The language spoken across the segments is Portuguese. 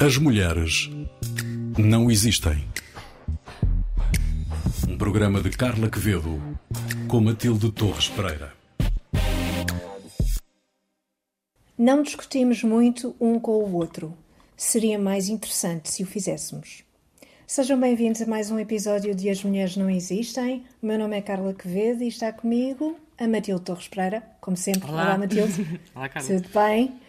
As mulheres não existem. Um programa de Carla Quevedo com Matilde Torres Pereira. Não discutimos muito um com o outro. Seria mais interessante se o fizéssemos. Sejam bem-vindos a mais um episódio de As Mulheres Não Existem. O meu nome é Carla Quevedo e está comigo a Matilde Torres Pereira, como sempre. Olá, Olá Matilde. Olá, Carla. Tudo bem?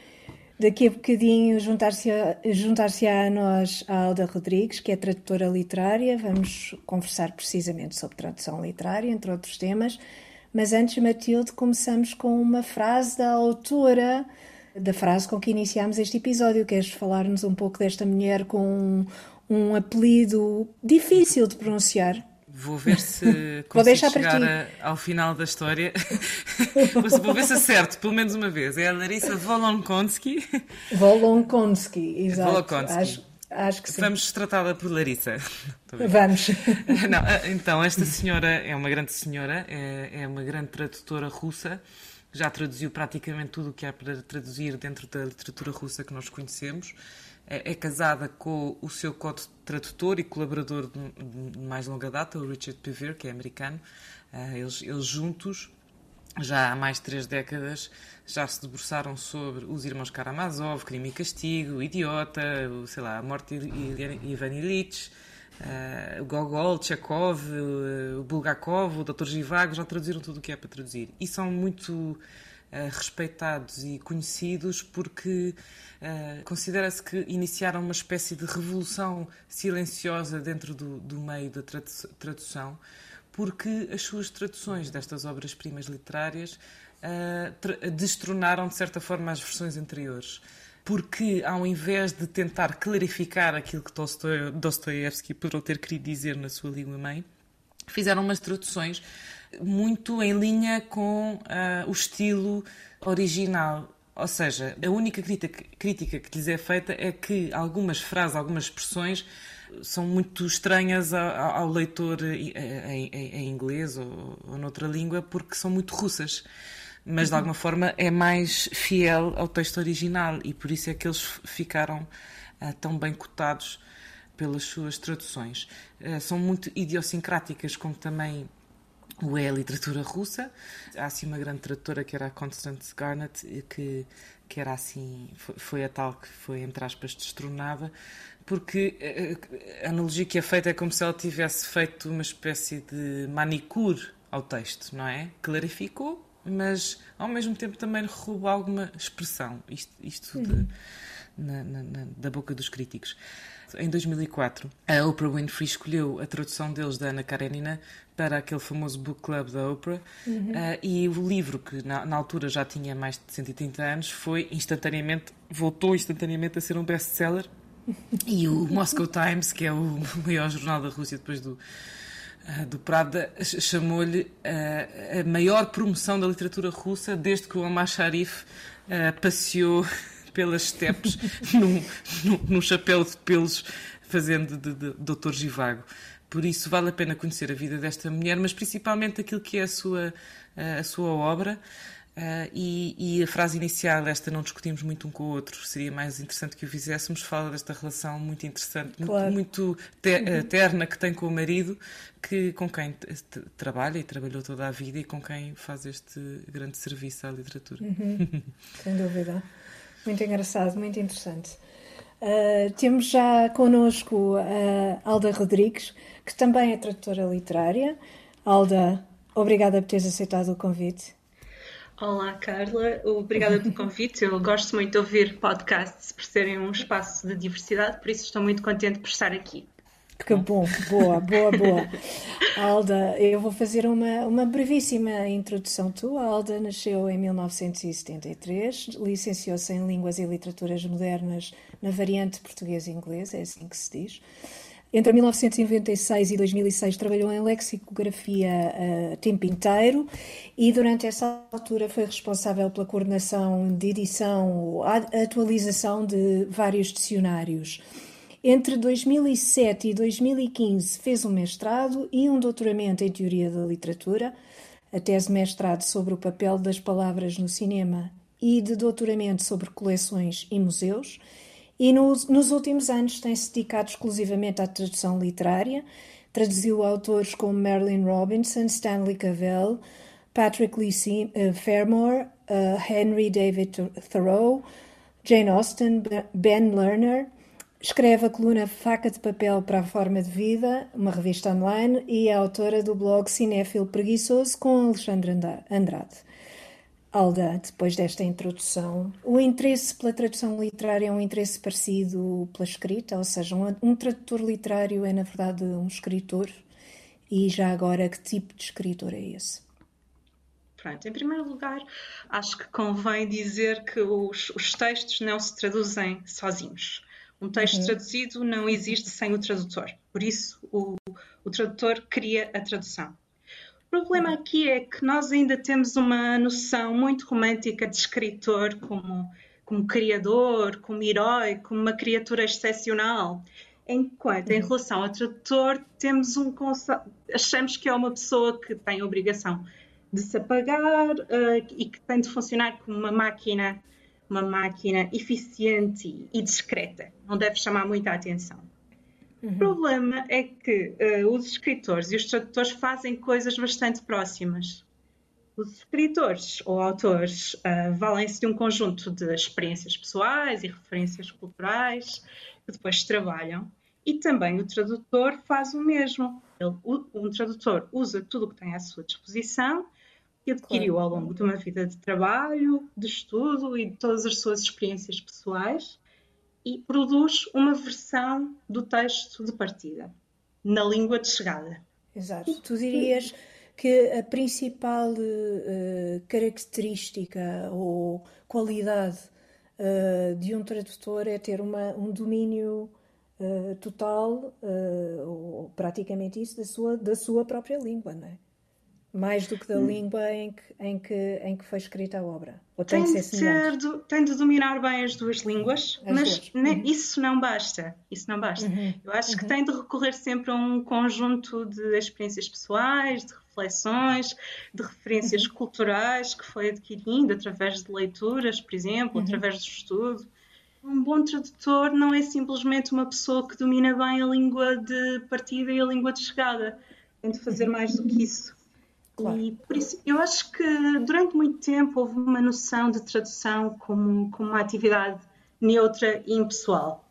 Daqui a bocadinho juntar-se a, juntar a nós a Alda Rodrigues, que é tradutora literária. Vamos conversar precisamente sobre tradução literária, entre outros temas. Mas antes, Matilde, começamos com uma frase da autora da frase com que iniciámos este episódio. Queres falar-nos um pouco desta mulher com um, um apelido difícil de pronunciar? Vou ver se Vou deixar consigo chegar a- ao final da história. Vou ver se acerto, pelo menos uma vez. É a Larissa Volonkonsky. Volonkonski, exato. Volokonsky. Acho, acho que sim. Vamos tratá-la por Larissa. Vamos. Não, então, esta senhora é uma grande senhora, é, é uma grande tradutora russa, já traduziu praticamente tudo o que há para traduzir dentro da literatura russa que nós conhecemos. É, é casada com o seu co-tradutor e colaborador de, mais longa data, o Richard Pever, que é americano. Ah, eles, eles juntos já há mais de três décadas já se debruçaram sobre os irmãos Karamazov, Crime e Castigo, Idiota, sei lá, a morte de Ivan Illich, o Gogol, Chekhov, eh, o Bulgakov, o Dr. Givago, já traduziram tudo o que é para traduzir. E são muito eh, respeitados e conhecidos porque eh, considera-se que iniciaram uma espécie de revolução silenciosa dentro do, do meio da tradu- tradução porque as suas traduções destas obras-primas literárias destronaram, de certa forma, as versões anteriores. Porque, ao invés de tentar clarificar aquilo que Dostoe- Dostoiévski poderá ter querido dizer na sua língua-mãe, fizeram umas traduções muito em linha com ah, o estilo original. Ou seja, a única crítica, crítica que lhes é feita é que algumas frases, algumas expressões são muito estranhas ao, leitor em, em- inglês ou noutra língua porque são muito russas. Mas de alguma forma é mais fiel ao texto original e por isso é que eles ficaram ah, tão bem cotados pelas suas traduções. Eh, são muito idiosincráticas, como também o é a literatura russa. Há assim uma grande tradutora que era a Constance Garnett, que, que era assim, foi, a tal que foi, entre aspas, destronada, porque eh, a analogia que é feita é como se ela tivesse feito uma espécie de manicure ao texto, não é? Clarificou, mas ao mesmo tempo também roubou alguma expressão. Isto, isto de- na- na- na- da boca dos críticos. Em 2004, a Oprah Winfrey escolheu a tradução deles da Ana Karenina para aquele famoso book club da Oprah Ah, e o livro, que na, na altura já tinha mais de 130 anos, foi instantaneamente, voltou instantaneamente a ser um best-seller e o Moscow Times, que é o maior jornal da Rússia depois do, do Prada, ch- chamou-lhe ah, a maior promoção da literatura russa desde que o Omar Sharif ah, passeou pelas estepes num, num, num chapéu de pelos fazendo de, de, de Doutor Givago. Por isso vale a pena conhecer a vida desta mulher, mas principalmente aquilo que é a sua, ah, a sua obra. Ah, e, e a frase inicial, esta não discutimos muito um com o outro, seria mais interessante que o fizéssemos, fala desta relação muito interessante, muito- Claro. muito, te- eh, terna que tem com o marido, que, com quem trabalha e trabalhou toda a vida e com quem faz este grande serviço à literatura. Sem dúvida. Muito engraçado, muito interessante. Uh, temos já connosco a Alda Rodrigues, que também é tradutora literária. Alda, obrigada por teres aceitado o convite. Olá, Carla. Obrigada pelo convite. Eu gosto muito de ouvir podcasts por serem um espaço de diversidade, por isso estou muito contente por estar aqui. Que bom, boa, boa, boa. Alda, eu vou fazer uma, uma brevíssima introdução tua. Alda nasceu em 1973, licenciou-se em Línguas e Literaturas Modernas na variante português e inglês, é assim que se diz. Entre 1996 e 2006 trabalhou em lexicografia a tempo inteiro e durante essa altura foi responsável pela coordenação de edição, atualização de vários dicionários. Entre 2007 e 2015 fez um mestrado e um doutoramento em Teoria da Literatura, a tese mestrado sobre o papel das palavras no cinema e de doutoramento sobre coleções e museus. E nos, nos últimos anos tem-se dedicado exclusivamente à tradução literária. Traduziu autores como Marilyn Robinson, Stanley Cavell, Patrick Lee uh, Fairmore, uh, Henry David Thoreau, Jane Austen, Ben Lerner. Escreve a coluna Faca de Papel para a Forma de Vida, uma revista online, e é autora do blog Cinéfilo Preguiçoso com Alexandre Andrade. Alda, depois desta introdução, o interesse pela tradução literária é um interesse parecido pela escrita, ou seja, um, um tradutor literário é, na verdade, um escritor. E já agora, que tipo de escritor é esse? Pronto, em primeiro lugar, acho que convém dizer que os, os textos não se traduzem sozinhos. Um texto uhum. traduzido não existe sem o tradutor. Por isso, o, o tradutor cria a tradução. O problema aqui é que nós ainda temos uma noção muito romântica de escritor como, como criador, como herói, como uma criatura excepcional. Enquanto, em uhum. relação ao tradutor, temos um achamos que é uma pessoa que tem obrigação de se apagar uh, e que tem de funcionar como uma máquina uma máquina eficiente e discreta, não deve chamar muita atenção. Uhum. O problema é que uh, os escritores e os tradutores fazem coisas bastante próximas. Os escritores ou autores uh, valem-se de um conjunto de experiências pessoais e referências culturais que depois trabalham, e também o tradutor faz o mesmo. Ele, um tradutor usa tudo o que tem à sua disposição que adquiriu ao longo de uma vida de trabalho, de estudo e de todas as suas experiências pessoais e produz uma versão do texto de partida, na língua de chegada. Exato. Tu dirias que a principal uh, característica ou qualidade uh, de um tradutor é ter uma, um domínio uh, total, ou praticamente isso, da sua, da sua própria língua, não é? Mais do que da hum. língua em que, em, que, em que foi escrita a obra? Ou tem, tem de ser do, tem de dominar bem as duas línguas, as mas duas. Uhum. isso não basta. Isso não basta. Uhum. Eu acho uhum. que tem de recorrer sempre a um conjunto de experiências pessoais, de reflexões, de referências uhum. culturais que foi adquirindo através de leituras, por exemplo, uhum. através do estudo. Um bom tradutor não é simplesmente uma pessoa que domina bem a língua de partida e a língua de chegada. Tem de fazer mais do que isso. Claro. E por isso, eu acho que durante muito tempo houve uma noção de tradução como, como uma atividade neutra e impessoal.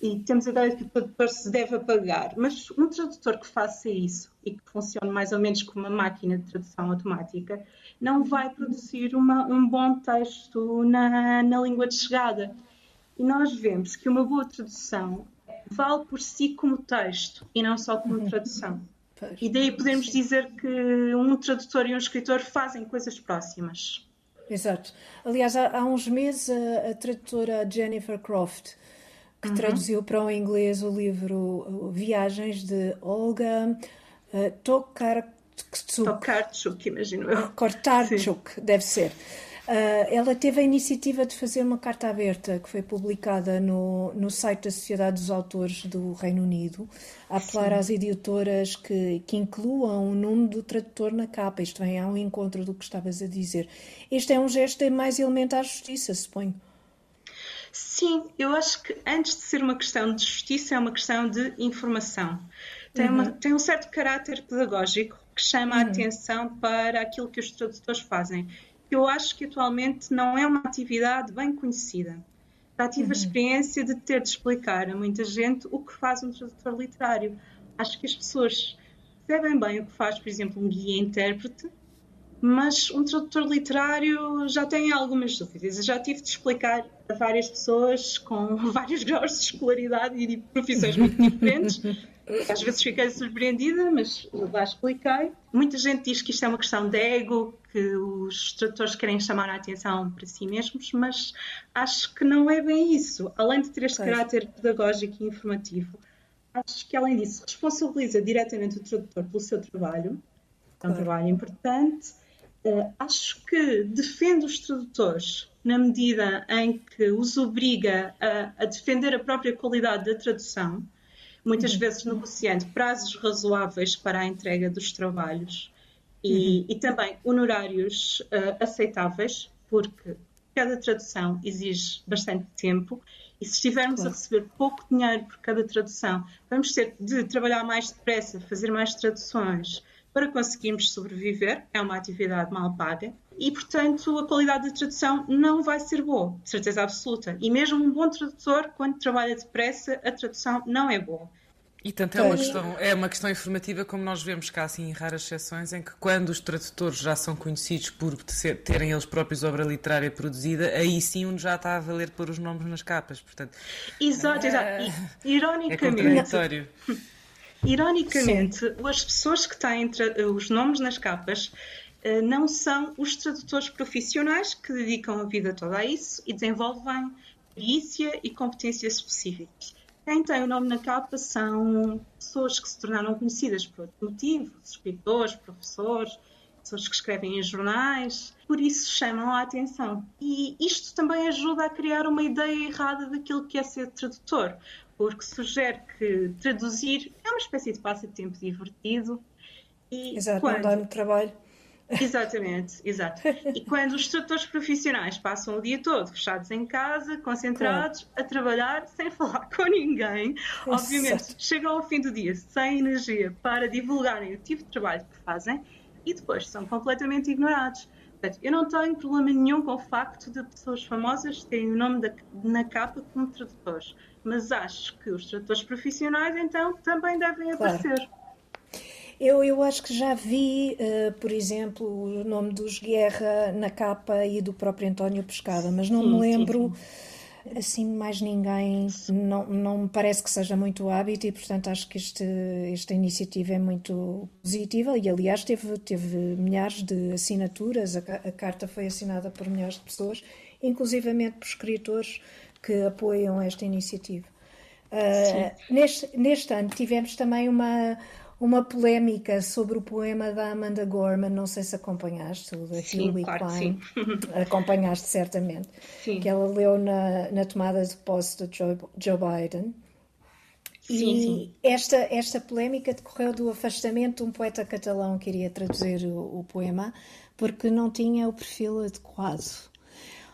E temos a ideia de que o tradutor se deve apagar. Mas um tradutor que faça isso e que funcione mais ou menos como uma máquina de tradução automática não vai produzir uma, um bom texto na, na língua de chegada. E nós vemos que uma boa tradução vale por si como texto e não só como tradução. Pois, e daí podemos sim. dizer que um tradutor e um escritor fazem coisas próximas. Exato. Aliás, há, há uns meses a, a, tradutora Jennifer Croft, que uhum. traduziu para o inglês o livro Viagens de Olga uh, Tokarczuk. Tokarczuk, imagino eu. Kortarczuk, deve ser. Uh, ela teve a iniciativa de fazer uma carta aberta que foi publicada no, no site da Sociedade dos Autores do Reino Unido, a apelar Sim. às editoras que, que incluam o nome do tradutor na capa. Isto vem ao encontro do que estavas a dizer. Este é um gesto de mais elementar justiça, suponho. Sim, eu acho que antes de ser uma questão de justiça, é uma questão de informação. Tem, uma, uhum. tem um certo caráter pedagógico que chama uhum. a atenção para aquilo que os tradutores fazem que eu acho que atualmente não é uma atividade bem conhecida. Já tive uhum. a experiência de ter de explicar a muita gente o que faz um tradutor literário. Acho que as pessoas percebem bem o que faz, por exemplo, um guia-intérprete, mas um tradutor literário já tem algumas dúvidas. Eu já tive de explicar a várias pessoas com vários graus de escolaridade e de profissões muito diferentes às vezes fiquei surpreendida, mas lá expliquei. Muita gente diz que isto é uma questão de ego, que os tradutores querem chamar a atenção para si mesmos, mas acho que não é bem isso. Além de ter este pois. caráter pedagógico e informativo, acho que além disso responsabiliza diretamente o tradutor pelo seu trabalho, é um claro. trabalho importante. Uh, acho que defende os tradutores na medida em que os obriga a, a defender a própria qualidade da tradução muitas uhum. vezes negociando prazos razoáveis para a entrega dos trabalhos e, uhum. e também honorários uh, aceitáveis, porque cada tradução exige bastante tempo e se estivermos claro. a receber pouco dinheiro por cada tradução, vamos ter de trabalhar mais depressa, fazer mais traduções para conseguirmos sobreviver. É uma atividade mal paga e, portanto, a qualidade da tradução não vai ser boa, de certeza absoluta. E mesmo um bom tradutor, quando trabalha depressa, a tradução não é boa. E tanto é uma, questão, é uma questão informativa, como nós vemos cá, assim, em raras exceções, em que quando os tradutores já são conhecidos por terem eles próprios obra literária produzida, aí sim um já está a valer pôr os nomes nas capas. Portanto, exato, exato. É, ironicamente. É Ironicamente, sim. as pessoas que têm os nomes nas capas eh, não são os tradutores profissionais que dedicam a vida toda a isso e desenvolvem perícia e competências específicas. Quem tem o nome na capa são pessoas que se tornaram conhecidas por outro motivo, escritores, professores, pessoas que escrevem em jornais, por isso chamam a atenção. E isto também ajuda a criar uma ideia errada daquilo que é ser tradutor, porque sugere que traduzir é uma espécie de passatempo divertido. E Exato, quando... não dá muito trabalho. Exatamente, exato. E quando os tradutores profissionais passam o dia todo fechados em casa, concentrados, claro. a trabalhar, sem falar com ninguém, obviamente chegam ao fim do dia sem energia para divulgarem o tipo de trabalho que fazem e depois são completamente ignorados. Portanto, eu não tenho problema nenhum com o facto de pessoas famosas terem o nome da, na capa como tradutores, mas acho que os tradutores profissionais, então, também devem claro. aparecer. Eu, eu acho que já vi, uh, por exemplo, o nome dos Guerra na capa e do próprio António Pescada, mas não sim, me lembro sim, sim. Assim mais ninguém. Não, não me parece que seja muito hábito e, portanto, acho que este, esta iniciativa é muito positiva e, aliás, teve, teve milhares de assinaturas. A, a carta foi assinada por milhares de pessoas, inclusivamente por escritores que apoiam esta iniciativa. Uh, neste, neste ano tivemos também uma uma polémica sobre o poema da Amanda Gorman, não sei se acompanhaste, o da Hillary claro Klein. Acompanhaste certamente. Sim. Que ela leu na, na tomada de posse de Joe, Joe Biden. Sim, e sim. Esta, esta polémica decorreu do afastamento de um poeta catalão que iria traduzir o, o poema porque não tinha o perfil adequado.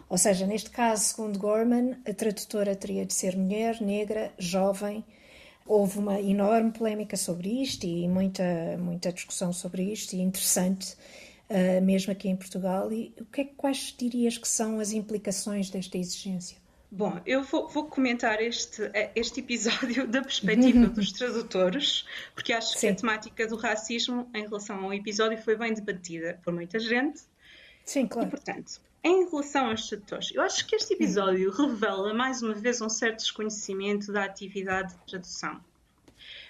Ou seja, neste caso, segundo Gorman, a tradutora teria de ser mulher, negra, jovem, houve uma enorme polémica sobre isto e muita, muita discussão sobre isto, e interessante, uh, mesmo aqui em Portugal. E o que é, quais dirias que são as implicações desta exigência? Bom, eu vou, vou, comentar este, eh, este episódio da perspectiva dos tradutores, porque acho Sim. que a temática do racismo em relação ao episódio foi bem debatida por muita gente. Sim, claro. E, portanto, em relação aos tradutores, eu acho que este episódio uhum. revela mais uma vez um certo desconhecimento da atividade de tradução.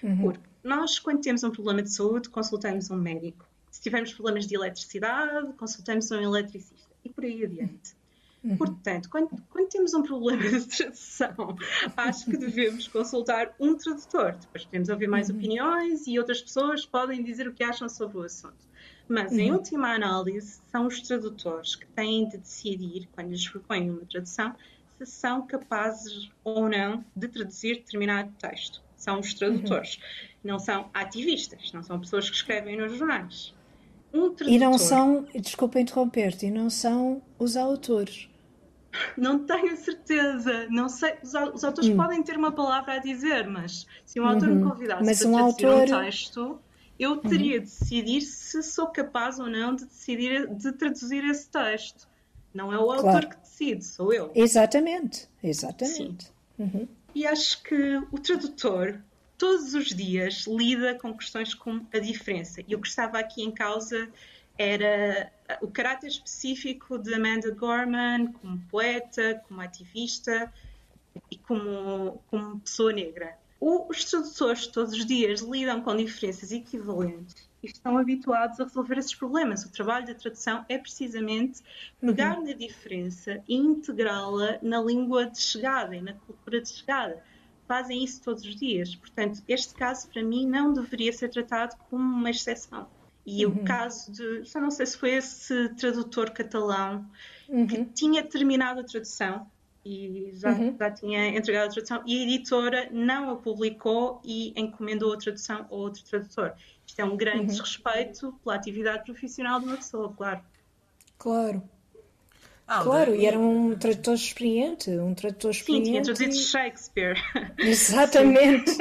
Uhum. Porque nós, quando temos um problema de saúde, consultamos um médico. Se tivermos problemas de eletricidade, consultamos um eletricista. E por aí adiante. Uhum. Portanto, quando, quando, temos um problema de tradução, acho que devemos consultar um tradutor. Depois podemos ouvir mais uhum. opiniões e outras pessoas podem dizer o que acham sobre o assunto. Mas, em uhum. última análise, são os tradutores que têm de decidir, quando lhes propõem uma tradução, se são capazes ou não de traduzir determinado texto. São os tradutores. Uhum. Não são ativistas, não são pessoas que escrevem nos jornais. Um. E não são, desculpa interromper-te, e não são os autores. Não tenho certeza. Não sei. Os, os autores hum. podem ter uma palavra a dizer, mas se um autor uhum. me convidasse mas para um autor... um texto, eu teria uhum. de decidir se sou capaz ou não de decidir de traduzir esse texto. Não é o autor claro. que decide, sou eu. Exatamente, exatamente. Uhum. E acho que o tradutor todos os dias lida com questões como a diferença. E o que estava aqui em causa era o caráter específico de Amanda Gorman como poeta, como ativista e como, como pessoa negra os tradutores todos os dias lidam com diferenças equivalentes e estão habituados a resolver esses problemas. O trabalho da tradução é precisamente pegar uhum. na diferença e integrá-la na língua de chegada e na cultura de chegada. Fazem isso todos os dias. Portanto, este caso, para mim, não deveria ser tratado como uma exceção. E uhum. o caso de, já não sei se foi esse tradutor catalão uhum. que tinha terminado a tradução e já, uhum. já tinha entregado a tradução e a editora não a publicou e encomendou a tradução a outro tradutor. Isto é um grande uhum. desrespeito pela atividade profissional de uma pessoa, claro. Claro. Alda, Claro, e era um tradutor experiente, um tradutor Sim, experiente. tinha traduzido Shakespeare. Exatamente.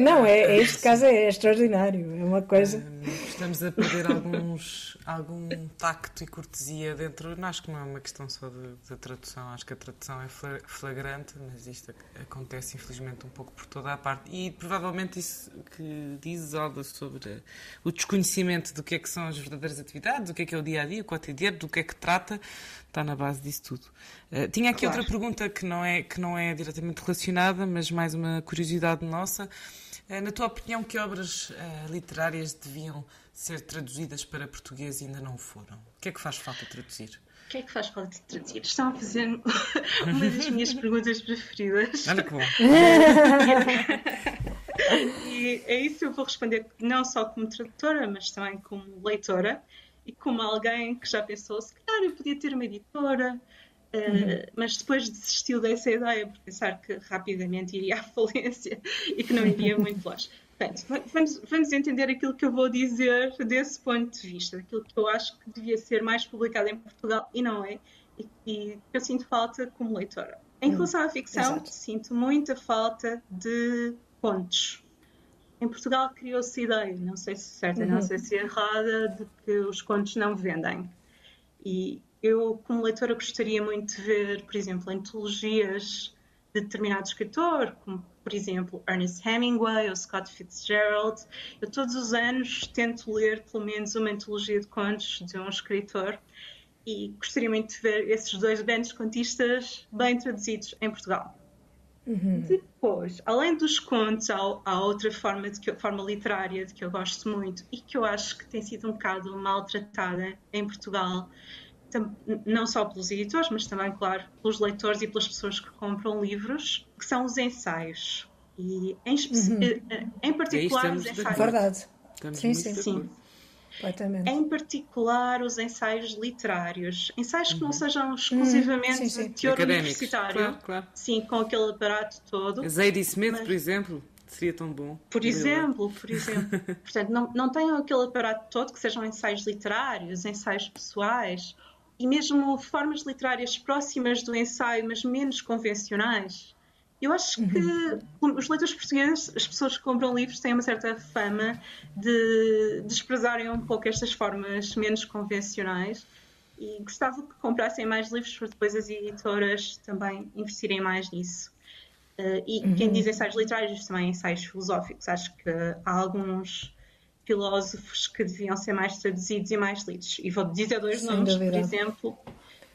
Não, é, este caso é extraordinário. É uma coisa. Estamos a perder alguns, algum tacto e cortesia dentro. Não, acho que não é uma questão só de, de tradução, acho que a tradução é fla- flagrante, mas isto ac- acontece infelizmente um pouco por toda a parte. E provavelmente isso que dizes, Alda, sobre o desconhecimento do que é que são as verdadeiras atividades, do que é que é o dia a dia, o cotidiano, do que é que trata, está na base disso tudo. Eh, tinha aqui Claro. outra pergunta que não, é, que não é diretamente relacionada, mas mais uma curiosidade nossa. Eh, Na tua opinião, que obras eh, literárias deviam ser traduzidas para português e ainda não foram? O que é que faz falta traduzir? O que é que faz falta traduzir? Estão a fazer uma das minhas perguntas preferidas. Olha que bom. E é isso eu vou responder não só como tradutora, mas também como leitora e como alguém que já pensou, se calhar eu podia ter uma editora, eh, mas depois desistiu dessa ideia por pensar que rapidamente iria à falência e que não iria muito longe. Portanto, va- vamos, vamos entender aquilo que eu vou dizer desse ponto de vista, daquilo que eu acho que devia ser mais publicado em Portugal e não é, e, e que eu sinto falta como leitora. Em relação à ficção, exato. sinto muita falta de contos. Em Portugal criou-se a ideia, não sei se certa, não sei se é errada, de que os contos não vendem. E eu, como leitora, gostaria muito de ver, por exemplo, antologias de determinado escritor, como, por exemplo, Ernest Hemingway ou Scott Fitzgerald. Eu, todos os anos, tento ler pelo menos uma antologia de contos de um escritor e gostaria muito de ver esses dois grandes contistas bem traduzidos em Portugal. Depois, além dos contos, há, há outra forma, de que, forma literária de que eu gosto muito e que eu acho que tem sido um bocado maltratada em Portugal, não só pelos editores, mas também, claro, pelos leitores e pelas pessoas que compram livros, que são os ensaios. E em, espe- eh, em particular os ensaios. Verdade. Estamos Sim, sim, sim. Em particular, os ensaios literários. Ensaios que não sejam exclusivamente sim, sim. de teor Académicos. universitário. Claro, claro. Sim, com aquele aparato todo. Zadie Smith, Mas- por exemplo, seria tão bom. Por exemplo, por exemplo. Portanto, não, não tenham aquele aparato todo que sejam ensaios literários, ensaios pessoais e mesmo formas literárias próximas do ensaio, mas menos convencionais. Eu acho que os leitores portugueses, as pessoas que compram livros, têm uma certa fama de desprezarem um pouco estas formas menos convencionais e gostava que comprassem mais livros para depois as editoras também investirem mais nisso. Uh, e quem diz ensaios literários também ensaios filosóficos. Acho que há alguns filósofos que deviam ser mais traduzidos e mais lidos. E vou dizer dois Sem nomes, dúvida. por exemplo,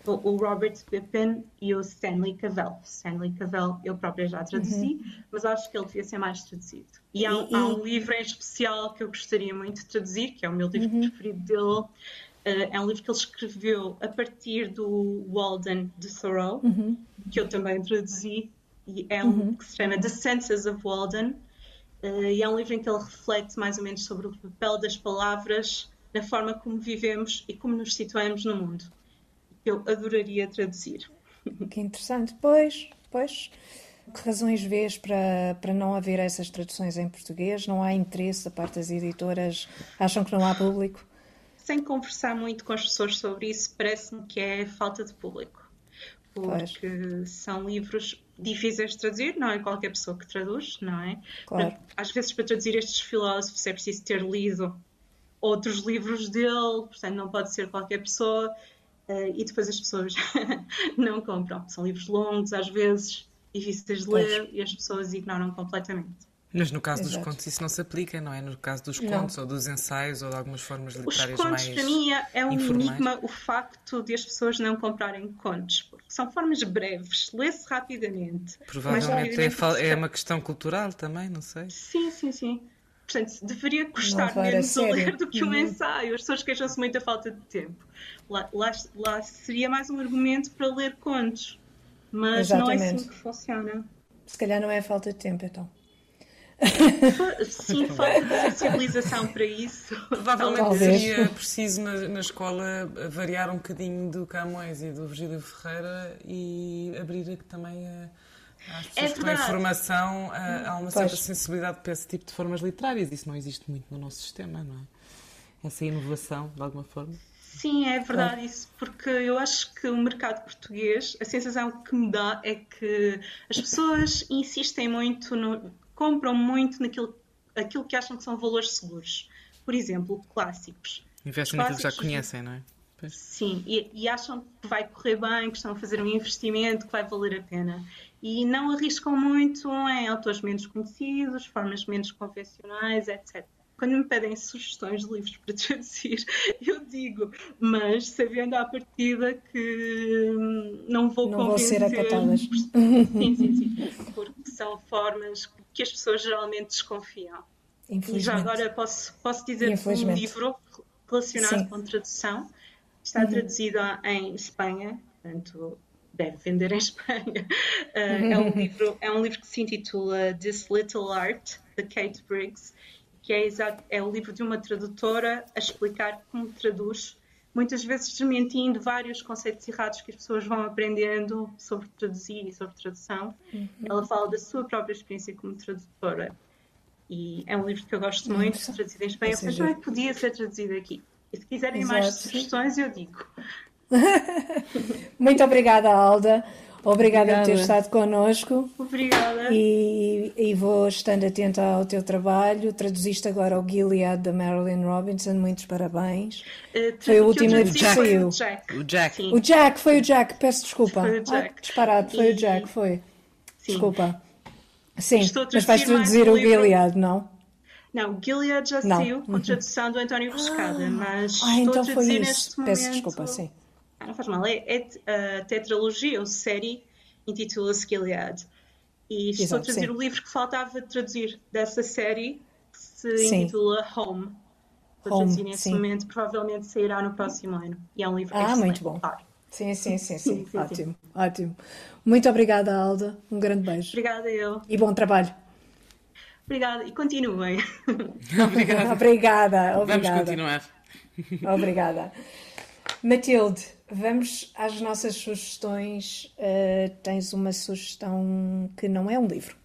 o Robert Pippin e o Stanley Cavell. Stanley Cavell eu própria já traduzi, mas acho que ele devia ser mais traduzido. E há, um- E- há e- um livro em especial que eu gostaria muito de traduzir, que é o meu livro preferido dele. Uh, é um livro que ele escreveu a partir do Walden de Thoreau, que eu também traduzi, e é um que se chama The Senses of Walden, e é um livro em que ele reflete mais ou menos sobre o papel das palavras na forma como vivemos e como nos situamos no mundo. Eu adoraria traduzir. Que interessante. Pois, pois. Que razões vês para, para não haver essas traduções em português? Não há interesse da parte das editoras? Acham que não há público? Sem conversar muito com as pessoas sobre isso, parece-me que é falta de público. Porque são livros difíceis de traduzir, não é qualquer pessoa que traduz, não é? Claro. Às vezes, para traduzir estes filósofos, é preciso ter lido outros livros dele, portanto, não pode ser qualquer pessoa. eh, e depois as pessoas não compram. São livros longos, às vezes, difíceis de ler, e as pessoas ignoram completamente. Mas no caso dos Exato. contos isso não se aplica, não é? No caso dos Não. contos ou dos ensaios ou de algumas formas Os literárias contos, mais para mim, é, é um informais. enigma o facto de as pessoas não comprarem contos, porque são formas breves, lê-se rapidamente. Mas Provavelmente é, é uma questão cultural também, não sei. Sim, sim, sim. Portanto, deveria custar a menos a sério. ler do que um Uhum. ensaio. As pessoas queixam-se muito da falta de tempo. Lá, lá, lá seria mais um argumento para ler contos. Mas não é Exatamente. assim que funciona. Se calhar não é falta de tempo, então. Sim, falta de sensibilização para isso. Provavelmente Talvez. seria preciso na, na escola variar um bocadinho do Camões e do Virgílio Ferreira e abrir também a, às pessoas É que têm verdade. formação a, a uma certa Pois. sensibilidade para esse tipo de formas literárias. Isso não existe muito no nosso sistema, não é? Essa inovação, de alguma forma. Sim, é verdade claro. isso, porque eu acho que o mercado português, a sensação que me dá é que as pessoas insistem muito, no, compram muito naquilo aquilo que acham que são valores seguros. Por exemplo, clássicos. Investem naquilo que já conhecem, não é? Pois. Sim, e, e, acham que vai correr bem, que estão a fazer um investimento que vai valer a pena. E não arriscam muito em autores menos conhecidos, formas menos convencionais, etc. Quando me pedem sugestões de livros para traduzir, eu digo, mas sabendo à partida que hum, não vou não convencer. Não vou ser acatadas. Sim, sim, sim. Porque são formas que as pessoas geralmente desconfiam. E já agora posso, posso dizer que um livro relacionado sim. com tradução está uhum. traduzido em Espanha, portanto deve vender em Espanha. Uh, é, um livro, é um livro que se intitula This Little Art, de Kate Briggs, que é, exato, é o livro de uma tradutora a explicar como traduz, muitas vezes desmentindo vários conceitos errados que as pessoas vão aprendendo sobre traduzir e sobre tradução. Uhum. Ela fala da sua própria experiência como tradutora. E é um livro que eu gosto muito, traduzido em Espanha. Mas também podia ser traduzido aqui. E se quiserem Exato. mais sugestões, eu digo. muito obrigada, Alda. Obrigada, Obrigada. por ter estado connosco. Obrigada. E, e, vou estando atenta ao teu trabalho. Traduziste agora o Gilead da Marilyn Robinson. Muitos parabéns. Uh, foi o último livro que saiu. O Jack. O Jack. o Jack. foi o Jack. Peço desculpa. Foi o Jack. Ah, disparado, foi e... o Jack, foi. Sim. Desculpa. Sim, mas vais traduzir o Gilead, não? Não, Gilead já não. saiu com tradução do António Pescada, mas ah, estou então a traduzir neste Peço momento. Peço desculpa, sim. Ah, não faz mal, é, é a tetralogia ou série intitula-se Gilead. E estou Exato, a traduzir sim. o livro que faltava traduzir dessa série, que se sim. intitula Home. Estou a traduzir nesse sim. momento, provavelmente sairá no próximo ano. E é um livro Ah, muito bom. Sim, sim, sim, sim. sim ótimo, ótimo. Muito obrigada, Alda. Um grande beijo. Obrigada, eu. E bom trabalho. Obrigada e continuem. obrigada. obrigada. Obrigada. Vamos continuar. Obrigada. Matilde, vamos às nossas sugestões. Uh, tens uma sugestão que não é um livro.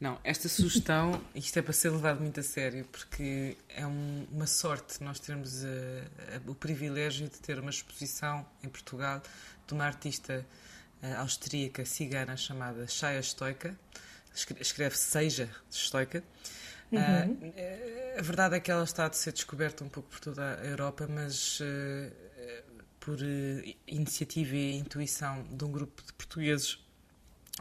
Não, esta sugestão, isto é para ser levado muito a sério, porque é um, uma sorte nós termos uh, uh, o privilégio de ter uma exposição em Portugal de uma artista austríaca cigana chamada Shaya Stoica. Escreve Seja Stoica. Uhum. a verdade é que ela está a ser descoberta um pouco por toda a Europa, mas por uh, iniciativa e intuição de um grupo de portugueses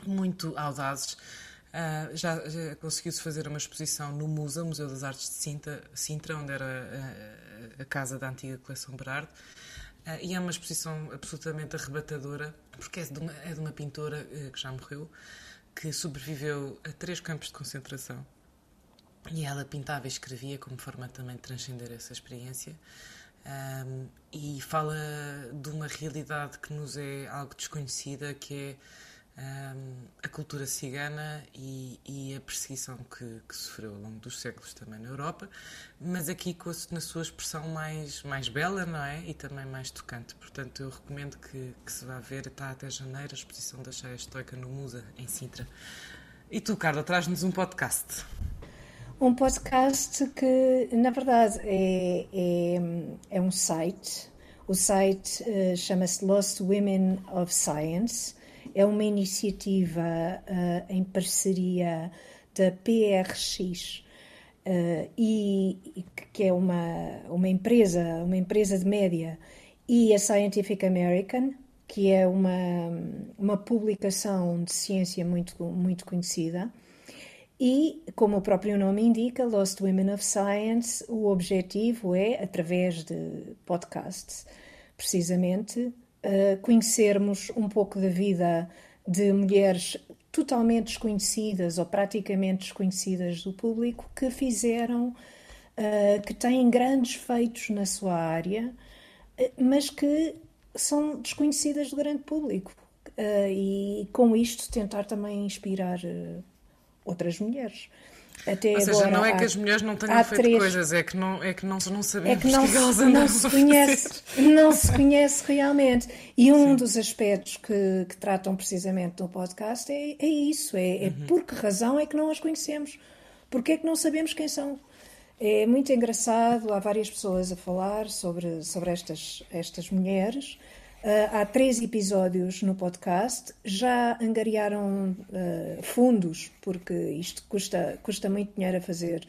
muito audazes. Uh, já, já conseguiu-se fazer uma exposição no MUSA, Museu das Artes de Sintra, Sintra onde era a, a, casa da antiga coleção Berardo. Uh, e é uma exposição absolutamente arrebatadora, porque é de uma, é de uma pintora uh, que já morreu, que sobreviveu a três campos de concentração. E ela pintava e escrevia como forma também de transcender essa experiência. Um, e fala de uma realidade que nos é algo desconhecida, que é um, a cultura cigana e, e a perseguição que, que, sofreu ao longo dos séculos também na Europa, mas aqui com a, na sua expressão mais, mais bela, não é? E também mais tocante. Portanto, eu recomendo que, que se vá ver, está até janeiro, a exposição da Cheia Estoica no Musa, em Sintra. E tu, Carla, traz-nos um podcast. Um podcast que, na verdade, é, é, é um site. O site uh, chama-se Lost Women of Science. É uma iniciativa uh, em parceria da PRX, uh, e, que é uma, uma empresa, uma empresa de média, e a Scientific American, que é uma, uma publicação de ciência muito, muito conhecida. E, como o próprio nome indica, Lost Women of Science, o objetivo é, através de podcasts, precisamente, uh, conhecermos um pouco da vida de mulheres totalmente desconhecidas ou praticamente desconhecidas do público que fizeram, uh, que têm grandes feitos na sua área, uh, mas que são desconhecidas do grande público. e com isto tentar também inspirar outras mulheres. Até Ou seja, agora, não é que as mulheres não tenham feito três... coisas, é que não, é que não, não sabemos é que não, que elas não se conhece, não se conhece realmente. E um Sim. dos aspectos que, que, tratam precisamente no podcast é, é isso: é, é uhum. por que razão é que não as conhecemos? Porque é que não sabemos quem são? É muito engraçado, há várias pessoas a falar sobre, sobre estas, estas mulheres. Uh, há três episódios no podcast, já angariaram uh, fundos, porque isto custa, custa muito dinheiro a fazer,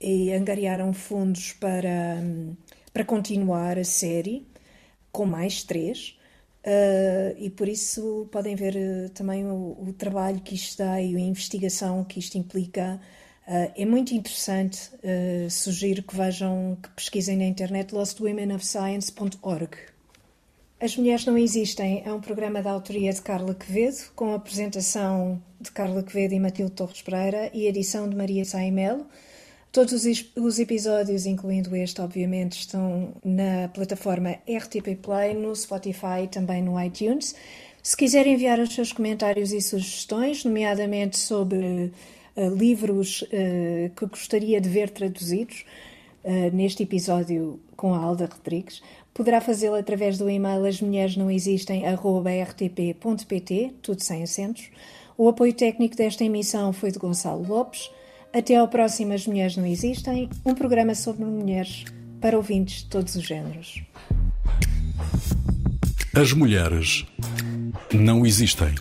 e angariaram fundos para, um, para continuar a série, com mais três. Uh, e por isso podem ver também o, o, trabalho que isto dá e a investigação que isto implica. É muito interessante. sugiro que vejam, que pesquisem na internet lostwomenofscience.org. As Mulheres Não Existem é um programa da autoria de Carla Quevedo, com a apresentação de Carla Quevedo e Matilde Torres Pereira e edição de Maria Saimelo. Todos os episódios, incluindo este, obviamente, estão na plataforma RTP Play, no Spotify e também no iTunes. Se quiserem enviar os seus comentários e sugestões, nomeadamente sobre uh, livros uh, que gostaria de ver traduzidos uh, neste episódio com a Alda Rodrigues, poderá fazê-lo através do e-mail asmulheresnãoexistem.rtp.pt, tudo sem acentos. O apoio técnico desta emissão foi de Gonçalo Lopes. Até ao próximo As Mulheres Não Existem, um programa sobre mulheres para ouvintes de todos os géneros. As mulheres não existem.